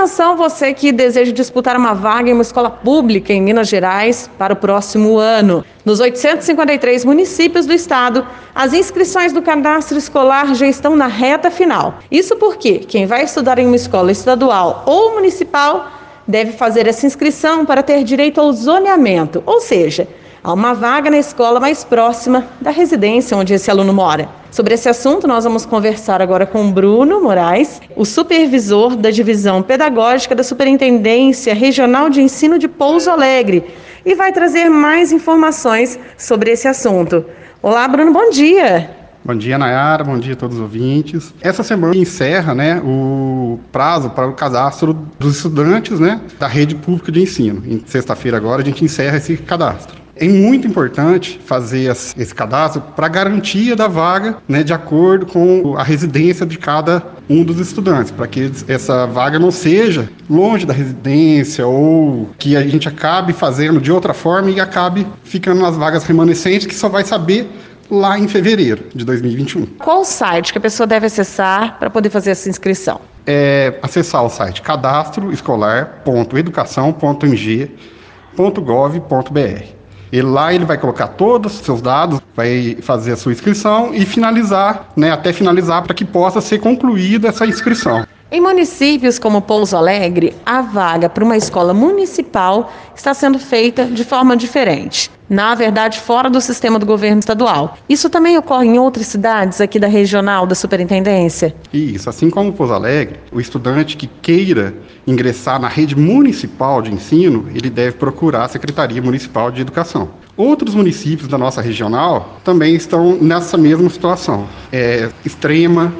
Atenção, você que deseja disputar uma vaga em uma escola pública em Minas Gerais para o próximo ano. Nos 853 municípios do estado, as inscrições do cadastro escolar já estão na reta final. Isso porque quem vai estudar em uma escola estadual ou municipal deve fazer essa inscrição para ter direito ao zoneamento, ou seja, a uma vaga na escola mais próxima da residência onde esse aluno mora. Sobre esse assunto, nós vamos conversar agora com Bruno Moraes, o supervisor da divisão pedagógica da Superintendência Regional de Ensino de Pouso Alegre, e vai trazer mais informações sobre esse assunto. Olá, Bruno, bom dia. Bom dia, Nayara. Bom dia a todos os ouvintes. Essa semana encerra né, o prazo para o cadastro dos estudantes né, da rede pública de ensino. Em sexta-feira agora a gente encerra esse cadastro. É muito importante fazer esse cadastro para garantia da vaga, né, de acordo com a residência de cada um dos estudantes, para que essa vaga não seja longe da residência ou que a gente acabe fazendo de outra forma e acabe ficando nas vagas remanescentes que só vai saber lá em fevereiro de 2021. Qual o site que a pessoa deve acessar para poder fazer essa inscrição? É acessar o site cadastroescolar.educação.mg.gov.br. E lá ele vai colocar todos os seus dados, vai fazer a sua inscrição e finalizar, né, até finalizar para que possa ser concluída essa inscrição. Em municípios como Pouso Alegre, a vaga para uma escola municipal está sendo feita de forma diferente. Na verdade, fora do sistema do governo estadual. Isso também ocorre em outras cidades aqui da regional da superintendência? Isso, assim como Pouso Alegre, o estudante que queira ingressar na rede municipal de ensino, ele deve procurar a Secretaria Municipal de Educação. Outros municípios da nossa regional também estão nessa mesma situação. É, Extrema,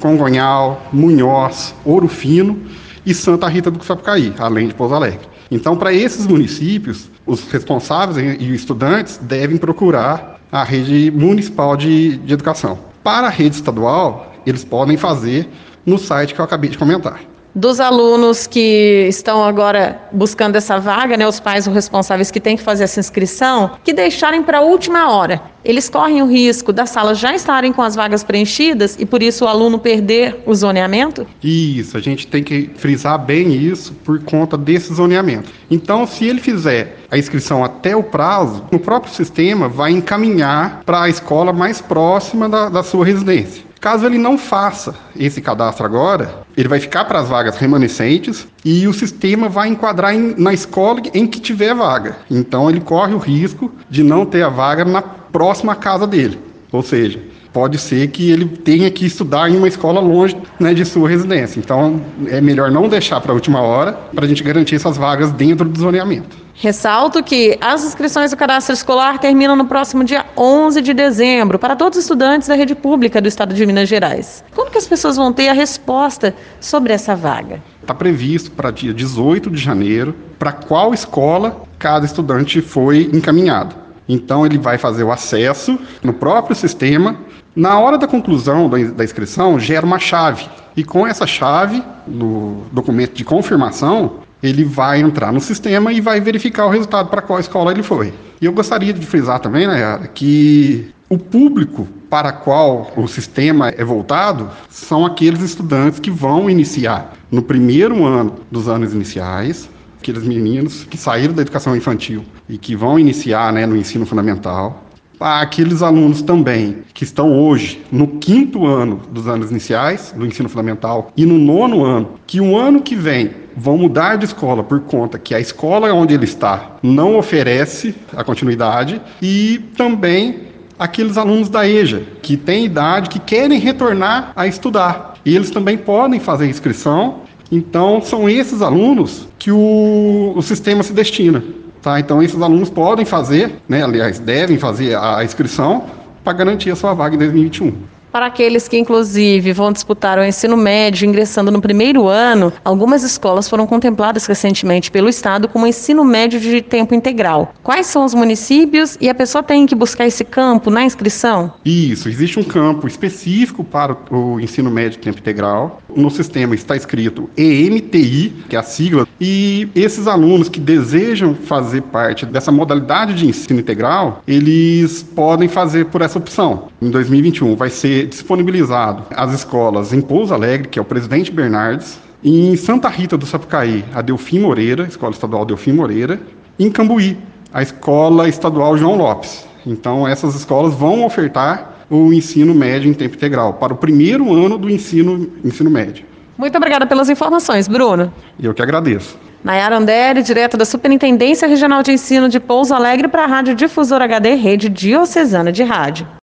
Congonhal, Munhoz, Ouro Fino e Santa Rita do Sapucaí, além de Pouso Alegre. Então, para esses municípios, os responsáveis e os estudantes devem procurar a rede municipal de, de educação. Para a rede estadual, eles podem fazer no site que eu acabei de comentar dos alunos que estão agora buscando essa vaga, né, os pais os responsáveis que têm que fazer essa inscrição, que deixarem para a última hora. Eles correm o risco das salas já estarem com as vagas preenchidas e por isso o aluno perder o zoneamento? Isso, a gente tem que frisar bem isso por conta desse zoneamento. Então, se ele fizer a inscrição até o prazo, o próprio sistema vai encaminhar para a escola mais próxima da, da sua residência. Caso ele não faça esse cadastro agora, ele vai ficar para as vagas remanescentes e o sistema vai enquadrar em, na escola em que tiver vaga. Então ele corre o risco de não ter a vaga na próxima casa dele. Ou seja, pode ser que ele tenha que estudar em uma escola longe né, de sua residência. Então, é melhor não deixar para a última hora para a gente garantir essas vagas dentro do zoneamento. Ressalto que as inscrições do cadastro escolar terminam no próximo dia 11 de dezembro para todos os estudantes da rede pública do estado de Minas Gerais. Como que as pessoas vão ter a resposta sobre essa vaga? Está previsto para dia 18 de janeiro para qual escola cada estudante foi encaminhado. Então ele vai fazer o acesso no próprio sistema na hora da conclusão da inscrição, gera uma chave. E com essa chave, no documento de confirmação, ele vai entrar no sistema e vai verificar o resultado para qual escola ele foi. E eu gostaria de frisar também, né, que o público para qual o sistema é voltado são aqueles estudantes que vão iniciar no primeiro ano dos anos iniciais, aqueles meninos que saíram da educação infantil e que vão iniciar né, no ensino fundamental, aqueles alunos também que estão hoje no quinto ano dos anos iniciais do ensino fundamental e no nono ano, que o ano que vem vão mudar de escola por conta que a escola onde ele está não oferece a continuidade e também aqueles alunos da EJA que têm idade que querem retornar a estudar. E eles também podem fazer inscrição. Então são esses alunos que o, o sistema se destina. Tá? Então, esses alunos podem fazer, né, aliás, devem fazer a inscrição para garantir a sua vaga em 2021. Para aqueles que, inclusive, vão disputar o ensino médio ingressando no primeiro ano, algumas escolas foram contempladas recentemente pelo Estado como ensino médio de tempo integral. Quais são os municípios e a pessoa tem que buscar esse campo na inscrição? Isso, existe um campo específico para o ensino médio de tempo integral. No sistema está escrito EMTI, que é a sigla, e esses alunos que desejam fazer parte dessa modalidade de ensino integral, eles podem fazer por essa opção. Em 2021 vai ser disponibilizado às escolas em Pouso Alegre, que é o Presidente Bernardes, Em Santa Rita do Sapucaí, a Delfim Moreira, Escola Estadual Delfim Moreira. Em Cambuí, a Escola Estadual João Lopes. Então, essas escolas vão ofertar o ensino médio em tempo integral para o primeiro ano do ensino, ensino médio. Muito obrigada pelas informações, Bruno. Eu que agradeço. Nayara Andere, direto da Superintendência Regional de Ensino de Pouso Alegre para a Rádio Difusora HD Rede Diocesana de Rádio.